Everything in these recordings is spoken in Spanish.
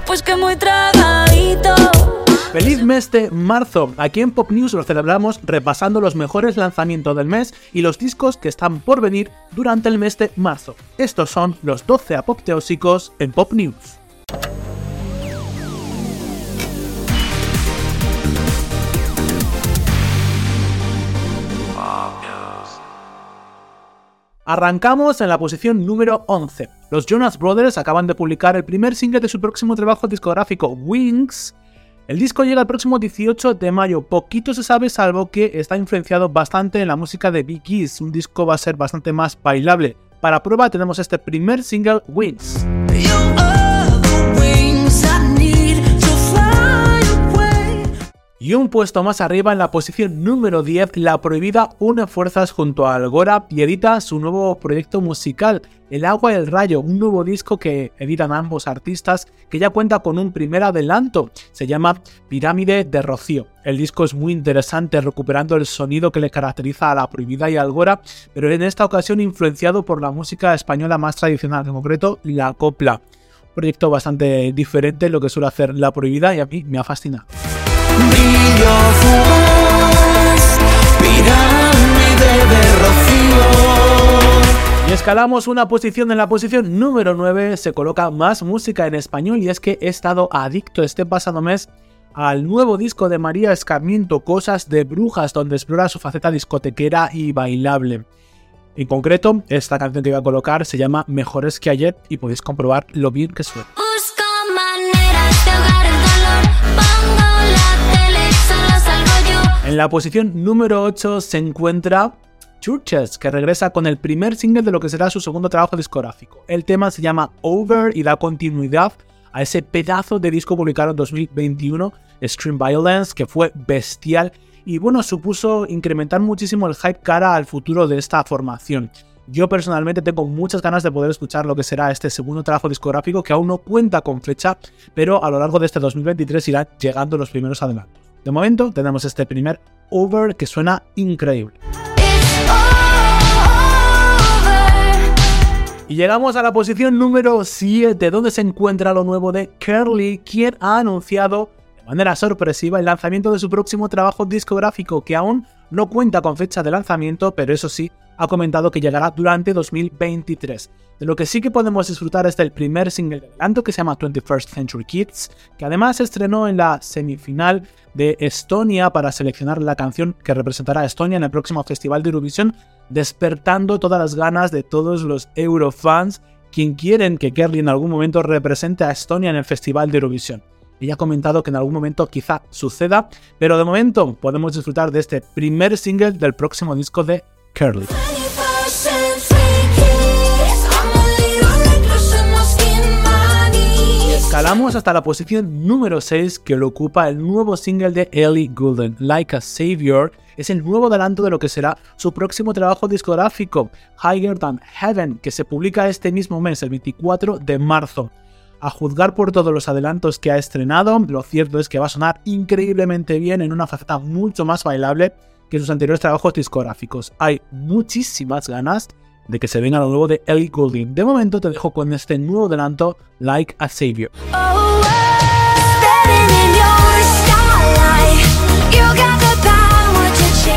después que muy tragadito. Feliz mes de marzo. Aquí en Pop News lo celebramos repasando los mejores lanzamientos del mes y los discos que están por venir durante el mes de marzo. Estos son los 12 apopteósicos en Pop News. Arrancamos en la posición número 11. Los Jonas Brothers acaban de publicar el primer single de su próximo trabajo discográfico, Wings. El disco llega el próximo 18 de mayo. Poquito se sabe, salvo que está influenciado bastante en la música de Big East. Un disco va a ser bastante más bailable. Para prueba tenemos este primer single, Wings. Y un puesto más arriba en la posición número 10, La Prohibida une fuerzas junto a Algora y edita su nuevo proyecto musical, El Agua y el Rayo, un nuevo disco que editan ambos artistas que ya cuenta con un primer adelanto, se llama Pirámide de Rocío. El disco es muy interesante recuperando el sonido que le caracteriza a La Prohibida y Algora, pero en esta ocasión influenciado por la música española más tradicional, en concreto la copla. Un proyecto bastante diferente de lo que suele hacer La Prohibida y a mí me ha fascinado. Y escalamos una posición en la posición número 9, se coloca más música en español y es que he estado adicto este pasado mes al nuevo disco de María Escarmiento, Cosas de Brujas, donde explora su faceta discotequera y bailable. En concreto, esta canción que voy a colocar se llama Mejores que ayer y podéis comprobar lo bien que suena. En la posición número 8 se encuentra Churches, que regresa con el primer single de lo que será su segundo trabajo discográfico. El tema se llama Over y da continuidad a ese pedazo de disco publicado en 2021, Stream Violence, que fue bestial y bueno, supuso incrementar muchísimo el hype cara al futuro de esta formación. Yo personalmente tengo muchas ganas de poder escuchar lo que será este segundo trabajo discográfico que aún no cuenta con fecha, pero a lo largo de este 2023 irán llegando los primeros adelantos. De momento tenemos este primer over que suena increíble. Y llegamos a la posición número 7, donde se encuentra lo nuevo de Curly, quien ha anunciado de manera sorpresiva el lanzamiento de su próximo trabajo discográfico, que aún no cuenta con fecha de lanzamiento, pero eso sí, ha comentado que llegará durante 2023. De lo que sí que podemos disfrutar es del primer single de adelanto que se llama 21st Century Kids, que además estrenó en la semifinal de Estonia para seleccionar la canción que representará a Estonia en el próximo Festival de Eurovisión, despertando todas las ganas de todos los Eurofans quien quieren que Kerry en algún momento represente a Estonia en el Festival de Eurovisión. Ella ha comentado que en algún momento quizá suceda, pero de momento podemos disfrutar de este primer single del próximo disco de Curly. Escalamos hasta la posición número 6 que lo ocupa el nuevo single de Ellie Goulding, Like a Savior. Es el nuevo adelanto de lo que será su próximo trabajo discográfico, Higher Than Heaven, que se publica este mismo mes, el 24 de marzo. A juzgar por todos los adelantos que ha estrenado, lo cierto es que va a sonar increíblemente bien en una faceta mucho más bailable que sus anteriores trabajos discográficos. Hay muchísimas ganas de que se venga lo nuevo de Ellie Goulding. De momento te dejo con este nuevo adelanto, Like a Savior.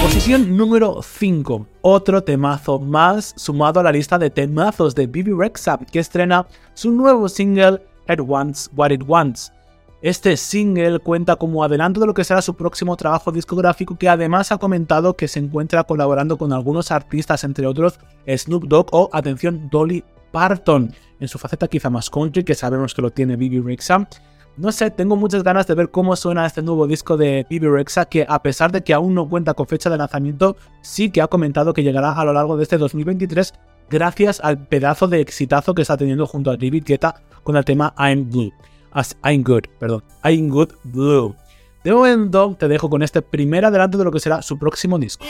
Posición número 5. Otro temazo más sumado a la lista de temazos de Bibi Rexa, que estrena su nuevo single It Wants What It Wants. Este single cuenta como adelanto de lo que será su próximo trabajo discográfico que además ha comentado que se encuentra colaborando con algunos artistas, entre otros Snoop Dogg o, atención, Dolly Parton, en su faceta quizá más country, que sabemos que lo tiene Bibi Rexa. No sé, tengo muchas ganas de ver cómo suena este nuevo disco de Bibi Rexa, que a pesar de que aún no cuenta con fecha de lanzamiento, sí que ha comentado que llegará a lo largo de este 2023 gracias al pedazo de exitazo que está teniendo junto a David Guetta con el tema I'm Blue. I'm Good, perdón, I'm Good Blue. De momento te dejo con este primer adelanto de lo que será su próximo disco.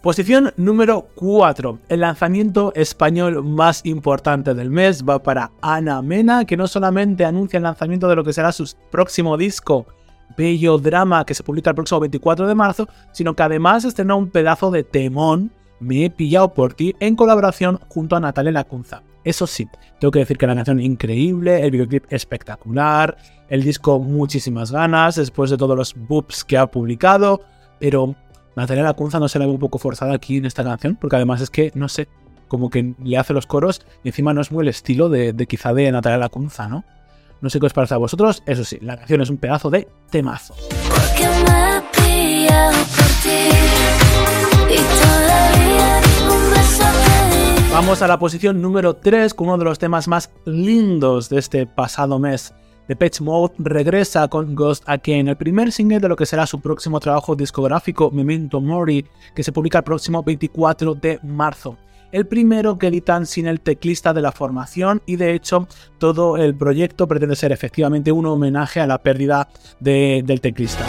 Posición número 4. El lanzamiento español más importante del mes va para Ana Mena, que no solamente anuncia el lanzamiento de lo que será su próximo disco, Bello Drama, que se publica el próximo 24 de marzo, sino que además estrenó un pedazo de temón Me he pillado por ti en colaboración junto a Natalia Lacunza. Eso sí, tengo que decir que la canción increíble, el videoclip espectacular, el disco muchísimas ganas después de todos los boops que ha publicado, pero Natalia Lacunza no se la ve un poco forzada aquí en esta canción, porque además es que, no sé, como que le hace los coros y encima no es muy el estilo de, quizá de Natalia Lacunza, ¿no? No sé qué os parece a vosotros, eso sí, la canción es un pedazo de temazo. Vamos a la posición número 3 con uno de los temas más lindos de este pasado mes. Depeche Mode regresa con Ghost Again, el primer single de lo que será su próximo trabajo discográfico Memento Mori, que se publica el próximo 24 de marzo. El primero que editan sin el teclista de la formación y de hecho todo el proyecto pretende ser efectivamente un homenaje a la pérdida de- del teclista.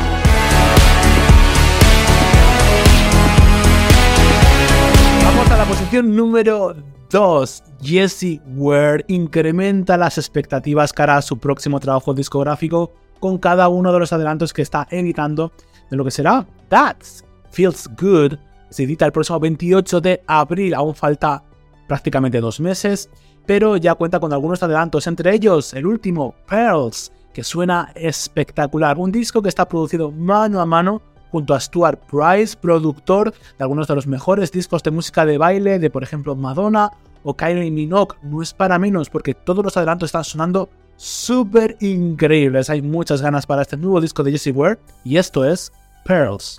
Número 2. Jesse Ware incrementa las expectativas cara a su próximo trabajo discográfico con cada uno de los adelantos que está editando de lo que será That's Feels Good. Se edita el próximo 28 de abril, aún falta prácticamente dos meses, pero ya cuenta con algunos adelantos, entre ellos el último, Pearls, que suena espectacular. Un disco que está producido mano a mano junto a Stuart Price, productor de algunos de los mejores discos de música de baile de, por ejemplo, Madonna o Kylie Minogue. No es para menos porque todos los adelantos están sonando súper increíbles. Hay muchas ganas para este nuevo disco de Jessie Ware y esto es Pearls.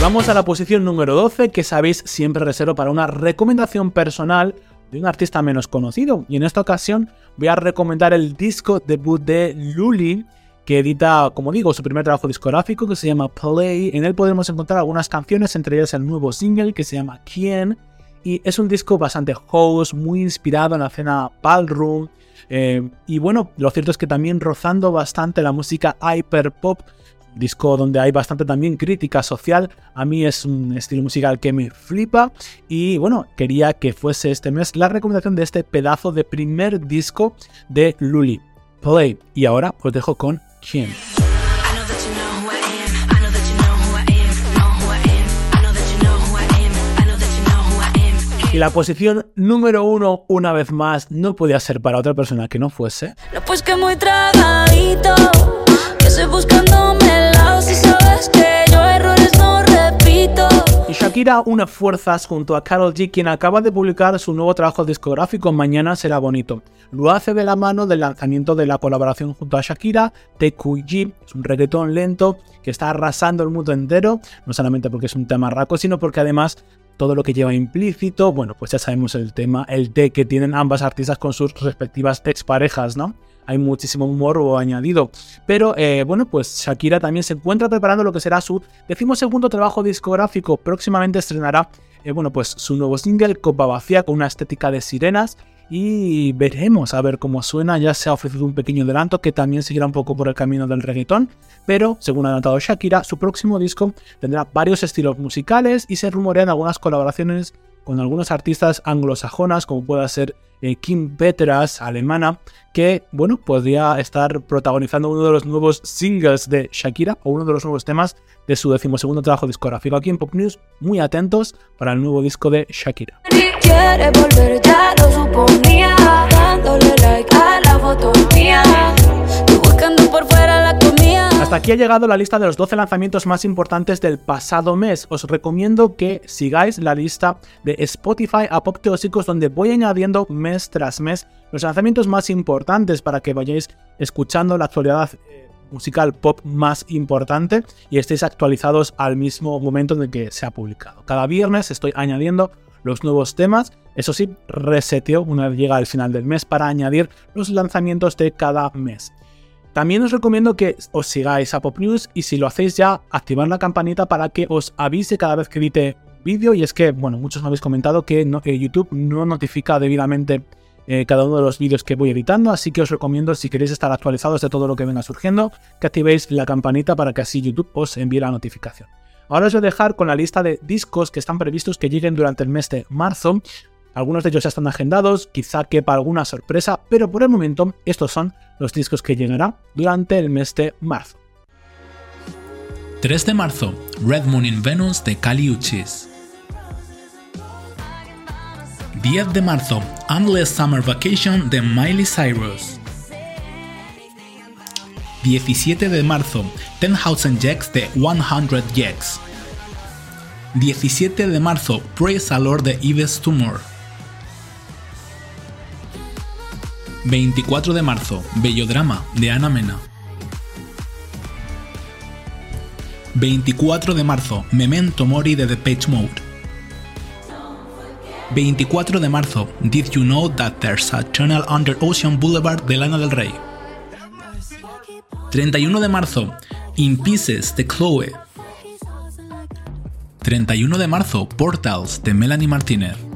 Vamos a la posición número 12 que sabéis siempre reservo para una recomendación personal de un artista menos conocido. Y en esta ocasión voy a recomendar el disco debut de Luli, que edita, como digo, su primer trabajo discográfico que se llama Play. En él podemos encontrar algunas canciones, entre ellas el nuevo single que se llama ¿Quién? Y es un disco bastante house, muy inspirado en la escena ballroom. eh, y bueno, lo cierto es que también rozando bastante la música hyperpop disco donde hay bastante también crítica social. A mí es un estilo musical que me flipa y bueno, quería que fuese este mes la recomendación de este pedazo de primer disco de Luli. Play. Y ahora os dejo con quién. Y la posición número uno, una vez más, no podía ser para otra persona que no fuese. No, pues que muy tragadito. Que estoy buscándome el lado. Si sabes que yo errores no repito. Y Shakira une fuerzas junto a Karol G, quien acaba de publicar su nuevo trabajo discográfico Mañana será bonito. Lo hace de la mano del lanzamiento de la colaboración junto a Shakira, TQG, es un reggaetón lento que está arrasando el mundo entero, no solamente porque es un tema raco, sino porque además todo lo que lleva implícito, bueno, pues ya sabemos el tema, el té que tienen ambas artistas con sus respectivas exparejas, ¿no? Hay muchísimo morbo añadido. Pero eh, bueno, pues Shakira también se encuentra preparando lo que será su decimosegundo trabajo discográfico. Próximamente estrenará, eh, bueno, pues su nuevo single, Copa Vacía, con una estética de sirenas. Y veremos a ver cómo suena. Ya se ha ofrecido un pequeño adelanto que también seguirá un poco por el camino del reggaetón. Pero, según ha adelantado Shakira, su próximo disco tendrá varios estilos musicales y se rumorean algunas colaboraciones con algunos artistas anglosajonas, como pueda ser eh, Kim Petras, alemana, que, bueno, podría estar protagonizando uno de los nuevos singles de Shakira o uno de los nuevos temas de su decimosegundo trabajo discográfico. Aquí en Pop News, muy atentos para el nuevo disco de Shakira. Hasta aquí ha llegado la lista de los 12 lanzamientos más importantes del pasado mes. Os recomiendo que sigáis la lista de Spotify a Pop Teósicos donde voy añadiendo mes tras mes los lanzamientos más importantes para que vayáis escuchando la actualidad eh, musical pop más importante y estéis actualizados al mismo momento en el que se ha publicado. Cada viernes estoy añadiendo los nuevos temas. Eso sí, reseteo una vez llega el final del mes para añadir los lanzamientos de cada mes. También os recomiendo que os sigáis a Pop News y si lo hacéis ya, activar la campanita para que os avise cada vez que edite vídeo. Y es que, bueno, muchos me habéis comentado que no- que YouTube no notifica debidamente eh, cada uno de los vídeos que voy editando, así que os recomiendo, si queréis estar actualizados de todo lo que venga surgiendo, que activéis la campanita para que así YouTube os envíe la notificación. Ahora os voy a dejar con la lista de discos que están previstos que lleguen durante el mes de marzo. Algunos de ellos ya están agendados, quizá quepa alguna sorpresa, pero por el momento estos son los discos que llegarán durante el mes de marzo. 3 de marzo, Red Moon in Venus de Kali Uchis. 10 de marzo, Endless Summer Vacation de Miley Cyrus. 17 de marzo, 10,000 Jacks de 100 Jacks. 17 de marzo, Praise a Lord de Yves Tumor. 24 de marzo, Bellodrama de Ana Mena. 24 de marzo, Memento Mori de The Page Mode. 24 de marzo, Did You Know That There's a Tunnel Under Ocean Boulevard de Lana del Rey. 31 de marzo, In Pieces de Chloe. 31 de marzo, Portals de Melanie Martinez.